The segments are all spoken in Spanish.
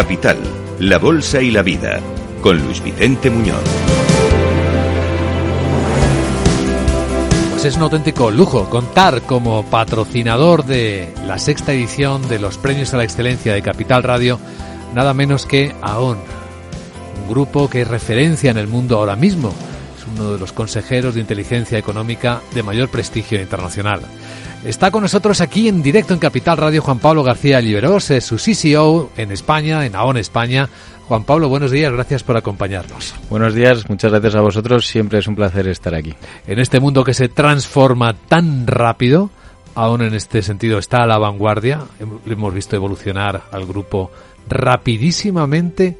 Capital, la Bolsa y la Vida, con Luis Vicente Muñoz. Pues es un auténtico lujo contar como patrocinador de la sexta edición de los Premios a la Excelencia de Capital Radio, nada menos que AON, un grupo que es referencia en el mundo ahora mismo. Es uno de los consejeros de inteligencia económica de mayor prestigio internacional. Está con nosotros aquí en directo en Capital Radio Juan Pablo García Liberos, es su CCO en España, en AON España. Juan Pablo, buenos días, gracias por acompañarnos. Buenos días, muchas gracias a vosotros, siempre es un placer estar aquí. En este mundo que se transforma tan rápido, aún en este sentido está a la vanguardia, hemos visto evolucionar al grupo rapidísimamente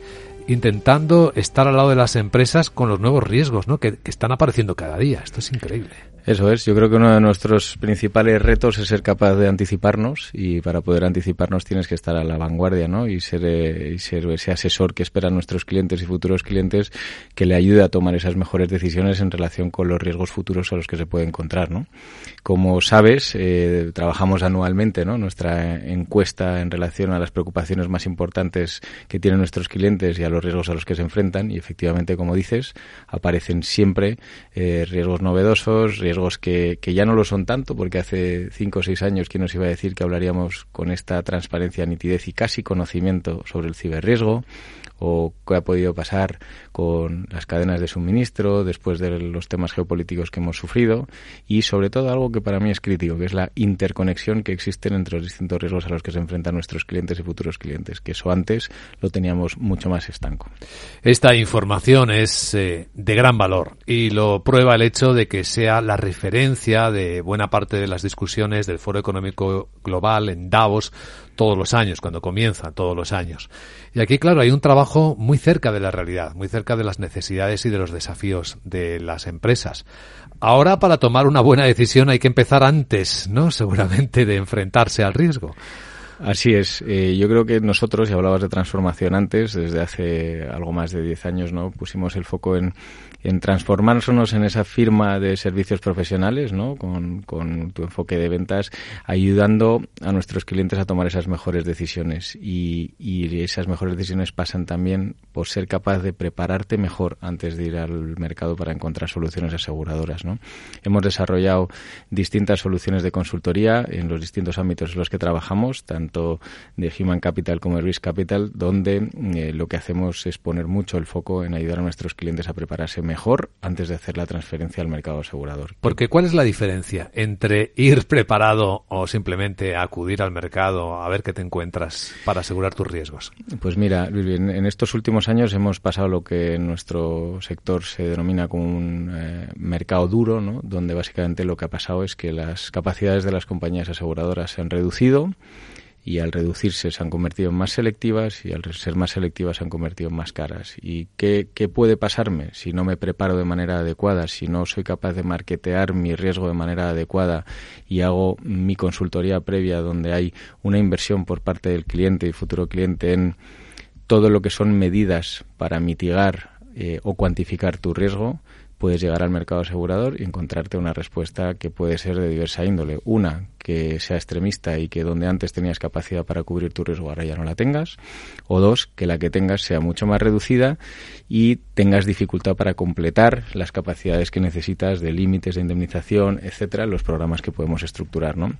intentando estar al lado de las empresas con los nuevos riesgos ¿no? que, que están apareciendo cada día. Esto es increíble. Eso es, yo creo que uno de nuestros principales retos es ser capaz de anticiparnos y para poder anticiparnos tienes que estar a la vanguardia ¿no? y, ser, eh, y ser ese asesor que esperan nuestros clientes y futuros clientes que le ayude a tomar esas mejores decisiones en relación con los riesgos futuros a los que se puede encontrar. ¿no? Como sabes, eh, trabajamos anualmente nuestra encuesta en relación a las preocupaciones más importantes que tienen nuestros clientes y a los riesgos a los que se enfrentan y efectivamente, como dices, aparecen siempre eh, riesgos novedosos, riesgos que, que, ya no lo son tanto, porque hace cinco o seis años, ¿quién nos iba a decir que hablaríamos con esta transparencia, nitidez y casi conocimiento sobre el ciberriesgo? O qué ha podido pasar con las cadenas de suministro después de los temas geopolíticos que hemos sufrido y sobre todo algo que para mí es crítico, que es la interconexión que existen entre los distintos riesgos a los que se enfrentan nuestros clientes y futuros clientes, que eso antes lo teníamos mucho más estanco. Esta información es eh, de gran valor y lo prueba el hecho de que sea la referencia de buena parte de las discusiones del Foro Económico Global en Davos todos los años, cuando comienza todos los años. Y aquí, claro, hay un trabajo muy cerca de la realidad, muy cerca de las necesidades y de los desafíos de las empresas. Ahora, para tomar una buena decisión hay que empezar antes, ¿no? Seguramente de enfrentarse al riesgo. Así es. Eh, yo creo que nosotros, y hablabas de transformación antes, desde hace algo más de 10 años, ¿no? Pusimos el foco en, en transformarnos en esa firma de servicios profesionales, ¿no? Con, con, tu enfoque de ventas, ayudando a nuestros clientes a tomar esas mejores decisiones. Y, y esas mejores decisiones pasan también por ser capaz de prepararte mejor antes de ir al mercado para encontrar soluciones aseguradoras, ¿no? Hemos desarrollado distintas soluciones de consultoría en los distintos ámbitos en los que trabajamos, tanto de Human Capital como de Risk Capital, donde eh, lo que hacemos es poner mucho el foco en ayudar a nuestros clientes a prepararse mejor antes de hacer la transferencia al mercado asegurador. Porque ¿cuál es la diferencia entre ir preparado o simplemente acudir al mercado a ver qué te encuentras para asegurar tus riesgos? Pues mira, en estos últimos años hemos pasado lo que en nuestro sector se denomina como un eh, mercado duro, ¿no? donde básicamente lo que ha pasado es que las capacidades de las compañías aseguradoras se han reducido y al reducirse se han convertido en más selectivas y al ser más selectivas se han convertido en más caras. ¿Y qué, qué, puede pasarme si no me preparo de manera adecuada, si no soy capaz de marketear mi riesgo de manera adecuada y hago mi consultoría previa donde hay una inversión por parte del cliente y futuro cliente en todo lo que son medidas para mitigar eh, o cuantificar tu riesgo? Puedes llegar al mercado asegurador y encontrarte una respuesta que puede ser de diversa índole. Una, que sea extremista y que donde antes tenías capacidad para cubrir tu riesgo ahora ya no la tengas. O dos, que la que tengas sea mucho más reducida y tengas dificultad para completar las capacidades que necesitas de límites de indemnización, etcétera, los programas que podemos estructurar, ¿no?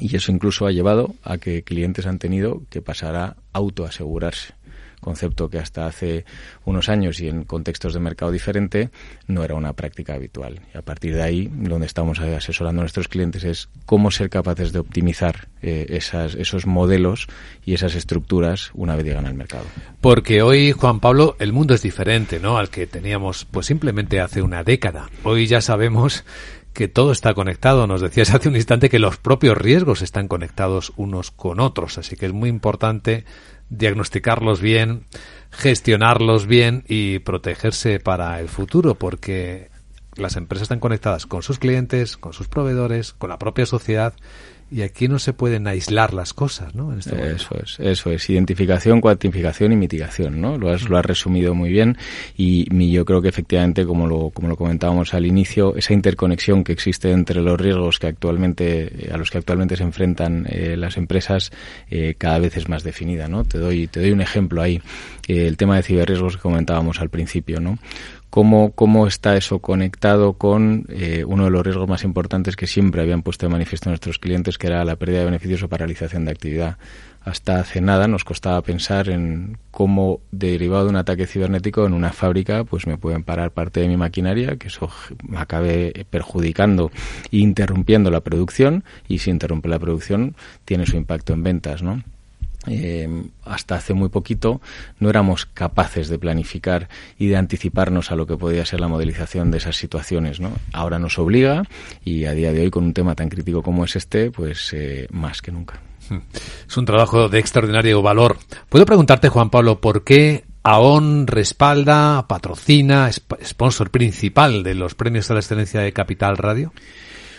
Y eso incluso ha llevado a que clientes han tenido que pasar a autoasegurarse concepto que hasta hace unos años y en contextos de mercado diferente no era una práctica habitual. Y a partir de ahí, donde estamos asesorando a nuestros clientes es cómo ser capaces de optimizar eh, esos modelos y esas estructuras una vez llegan al mercado. Porque hoy, Juan Pablo, el mundo es diferente, ¿no? Al que teníamos, pues simplemente hace una década. Hoy ya sabemos que todo está conectado. Nos decías hace un instante que los propios riesgos están conectados unos con otros, así que es muy importante diagnosticarlos bien, gestionarlos bien y protegerse para el futuro, porque las empresas están conectadas con sus clientes, con sus proveedores, con la propia sociedad y aquí no se pueden aislar las cosas, ¿no? Este eso es, eso es. Identificación, cuantificación y mitigación, ¿no? Lo has, lo has resumido muy bien y, yo creo que efectivamente, como lo, como lo comentábamos al inicio, esa interconexión que existe entre los riesgos que actualmente, a los que actualmente se enfrentan eh, las empresas, eh, cada vez es más definida, ¿no? Te doy, te doy un ejemplo ahí. Eh, el tema de ciberriesgos que comentábamos al principio, ¿no? Cómo, cómo está eso conectado con eh, uno de los riesgos más importantes que siempre habían puesto de manifiesto nuestros clientes, que era la pérdida de beneficios o paralización de actividad. Hasta hace nada nos costaba pensar en cómo, derivado de un ataque cibernético en una fábrica, pues me pueden parar parte de mi maquinaria, que eso me acabe perjudicando e interrumpiendo la producción, y si interrumpe la producción, tiene su impacto en ventas, ¿no? Eh, hasta hace muy poquito no éramos capaces de planificar y de anticiparnos a lo que podía ser la modelización de esas situaciones. ¿no? Ahora nos obliga y a día de hoy con un tema tan crítico como es este, pues eh, más que nunca. Es un trabajo de extraordinario valor. ¿Puedo preguntarte, Juan Pablo, por qué AON respalda, patrocina, es sponsor principal de los premios a la excelencia de Capital Radio?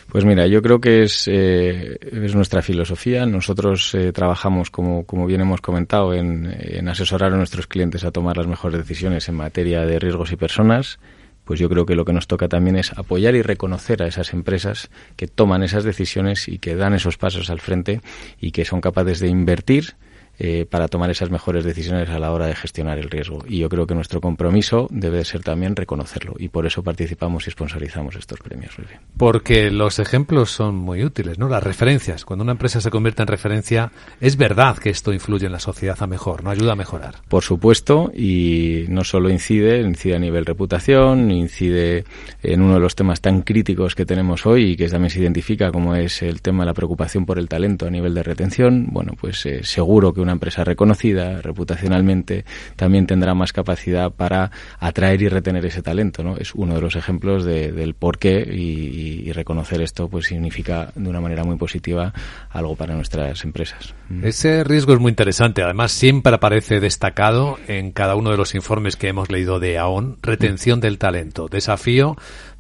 Pues mira, yo creo que es, eh, es nuestra filosofía. Nosotros eh, trabajamos, como, como bien hemos comentado, en, en asesorar a nuestros clientes a tomar las mejores decisiones en materia de riesgos y personas pues yo creo que lo que nos toca también es apoyar y reconocer a esas empresas que toman esas decisiones y que dan esos pasos al frente y que son capaces de invertir eh, para tomar esas mejores decisiones a la hora de gestionar el riesgo. Y yo creo que nuestro compromiso debe ser también reconocerlo y por eso participamos y sponsorizamos estos premios. Porque los ejemplos son muy útiles, ¿no? Las referencias. Cuando una empresa se convierte en referencia, es verdad que esto influye en la sociedad a mejor, ¿no? Ayuda a mejorar. Por supuesto, y no solo incide, incide a nivel reputación, incide en uno de los temas tan críticos que tenemos hoy y que también se identifica como es el tema de la preocupación por el talento a nivel de retención. Bueno, pues eh, seguro que una empresa reconocida reputacionalmente también tendrá más capacidad para atraer y retener ese talento, ¿no? Es uno de los ejemplos del por qué y, reconocer esto pues significa de una manera muy positiva algo para nuestras empresas. Ese riesgo es muy interesante. Además, siempre aparece destacado en cada uno de los informes que hemos leído de AON, retención del talento, desafío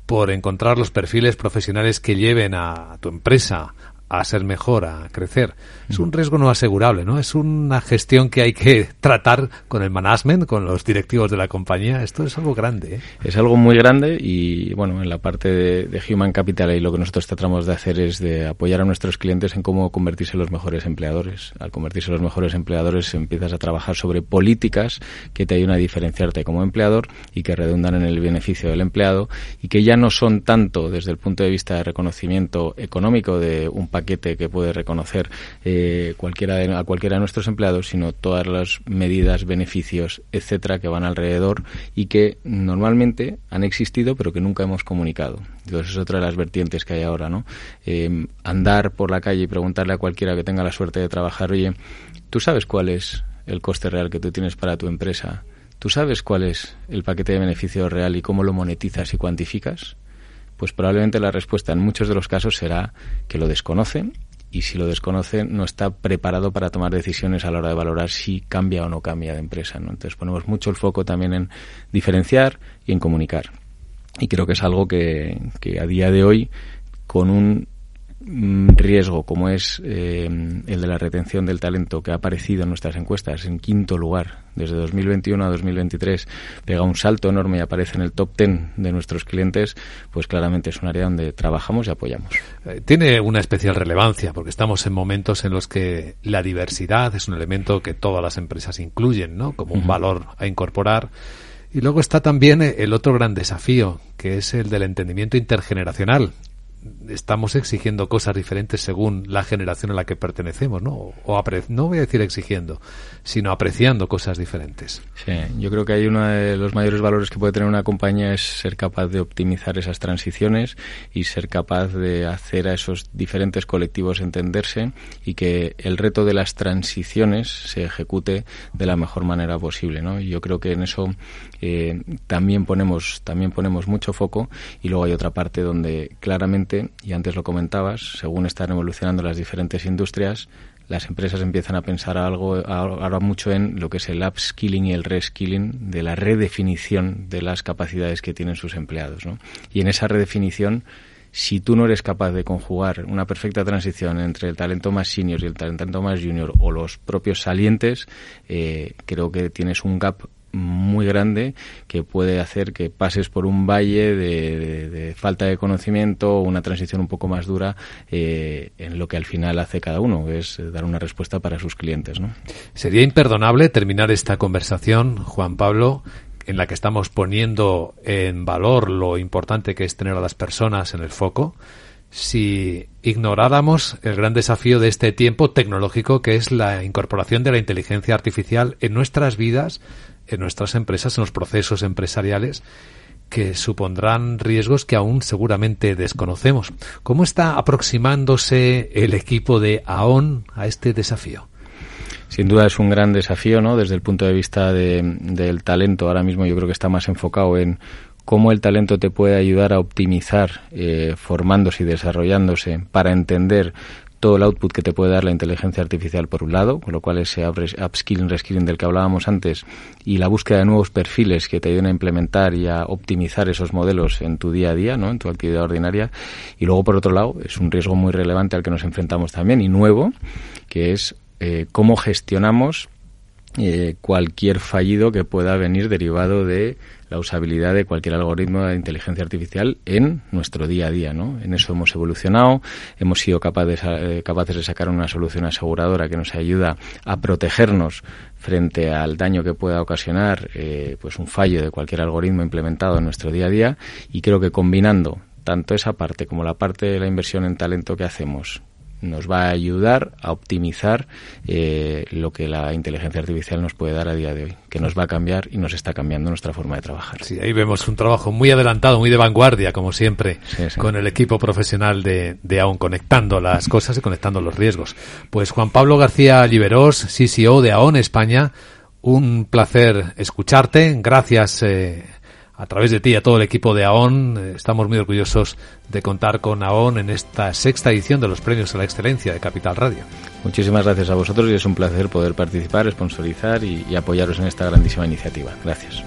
por encontrar los perfiles profesionales que lleven a tu empresa a ser mejor, a crecer. Es un riesgo no asegurable, ¿no? Es una gestión que hay que tratar con el management, con los directivos de la compañía. Esto es algo grande. ¿eh? Es algo muy grande y, bueno, en la parte de, Human Capital y lo que nosotros tratamos de hacer es de apoyar a nuestros clientes en cómo convertirse en los mejores empleadores. Al convertirse en los mejores empleadores empiezas a trabajar sobre políticas que te ayudan a diferenciarte como empleador y que redundan en el beneficio del empleado y que ya no son tanto desde el punto de vista de reconocimiento económico de un paquete que puede reconocer eh, cualquiera a cualquiera de nuestros empleados, sino todas las medidas, beneficios, etcétera, que van alrededor y que normalmente han existido, pero que nunca hemos comunicado. Entonces es otra de las vertientes que hay ahora, ¿no? Eh, andar por la calle y preguntarle a cualquiera que tenga la suerte de trabajar, oye, ¿tú sabes cuál es el coste real que tú tienes para tu empresa? ¿Tú sabes cuál es el paquete de beneficio real y cómo lo monetizas y cuantificas? Pues probablemente la respuesta en muchos de los casos será que lo desconocen y si lo desconocen no está preparado para tomar decisiones a la hora de valorar si cambia o no cambia de empresa. Entonces ponemos mucho el foco también en diferenciar y en comunicar. Y creo que es algo que, que a día de hoy, con un riesgo como es eh, el de la retención del talento que ha aparecido en nuestras encuestas en quinto lugar desde 2021 a 2023 pega un salto enorme y aparece en el top ten de nuestros clientes pues claramente es un área donde trabajamos y apoyamos. Eh, tiene una especial relevancia porque estamos en momentos en los que la diversidad es un elemento que todas las empresas incluyen ¿no? como un valor a incorporar. Y luego está también el otro gran desafío, que es el del entendimiento intergeneracional estamos exigiendo cosas diferentes según la generación a la que pertenecemos, ¿no? O no voy a decir exigiendo, sino apreciando cosas diferentes. Sí, yo creo que hay uno de los mayores valores que puede tener una compañía es ser capaz de optimizar esas transiciones y ser capaz de hacer a esos diferentes colectivos entenderse y que el reto de las transiciones se ejecute de la mejor manera posible, ¿no? yo creo que en eso eh, también ponemos también ponemos mucho foco y luego hay otra parte donde claramente y antes lo comentabas según están evolucionando las diferentes industrias las empresas empiezan a pensar algo ahora mucho en lo que es el upskilling y el reskilling de la redefinición de las capacidades que tienen sus empleados ¿no? y en esa redefinición si tú no eres capaz de conjugar una perfecta transición entre el talento más senior y el talento más junior o los propios salientes, eh, creo que tienes un gap muy grande que puede hacer que pases por un valle de, falta de conocimiento o una transición un poco más dura eh, en lo que al final hace cada uno, que es dar una respuesta para sus clientes. ¿no? Sería imperdonable terminar esta conversación, Juan Pablo, en la que estamos poniendo en valor lo importante que es tener a las personas en el foco, si ignoráramos el gran desafío de este tiempo tecnológico que es la incorporación de la inteligencia artificial en nuestras vidas, en nuestras empresas, en los procesos empresariales que supondrán riesgos que aún seguramente desconocemos. ¿Cómo está aproximándose el equipo de AON a este desafío? Sin duda es un gran desafío, ¿no? Desde el punto de vista del talento, ahora mismo yo creo que está más enfocado en cómo el talento te puede ayudar a optimizar eh, formándose y desarrollándose para entender todo el output que te puede dar la inteligencia artificial por un lado, con lo cual ese upskilling, reskilling del que hablábamos antes y la búsqueda de nuevos perfiles que te ayuden a implementar y a optimizar esos modelos en tu día a día, ¿no? en tu actividad ordinaria. Y luego, por otro lado, es un riesgo muy relevante al que nos enfrentamos también y nuevo, que es eh, cómo gestionamos eh, cualquier fallido que pueda venir derivado de la usabilidad de cualquier algoritmo de inteligencia artificial en nuestro día a día. ¿no? En eso hemos evolucionado, hemos sido capaces, eh, capaces de sacar una solución aseguradora que nos ayuda a protegernos frente al daño que pueda ocasionar eh, pues un fallo de cualquier algoritmo implementado en nuestro día a día y creo que combinando tanto esa parte como la parte de la inversión en talento que hacemos nos va a ayudar a optimizar eh, lo que la inteligencia artificial nos puede dar a día de hoy, que nos va a cambiar y nos está cambiando nuestra forma de trabajar. Sí, ahí vemos un trabajo muy adelantado, muy de vanguardia, como siempre, con el equipo profesional de, de AON, conectando las cosas y conectando los riesgos. Pues Juan Pablo García Liberós, CCO de AON España, un placer escucharte. Gracias. Eh, a través de ti y a todo el equipo de AON. Eh, estamos muy orgullosos de contar con AON en esta sexta edición de los Premios a la Excelencia de Capital Radio. Muchísimas gracias a vosotros y es un placer poder participar, sponsorizar y, y apoyaros en esta grandísima iniciativa. Gracias.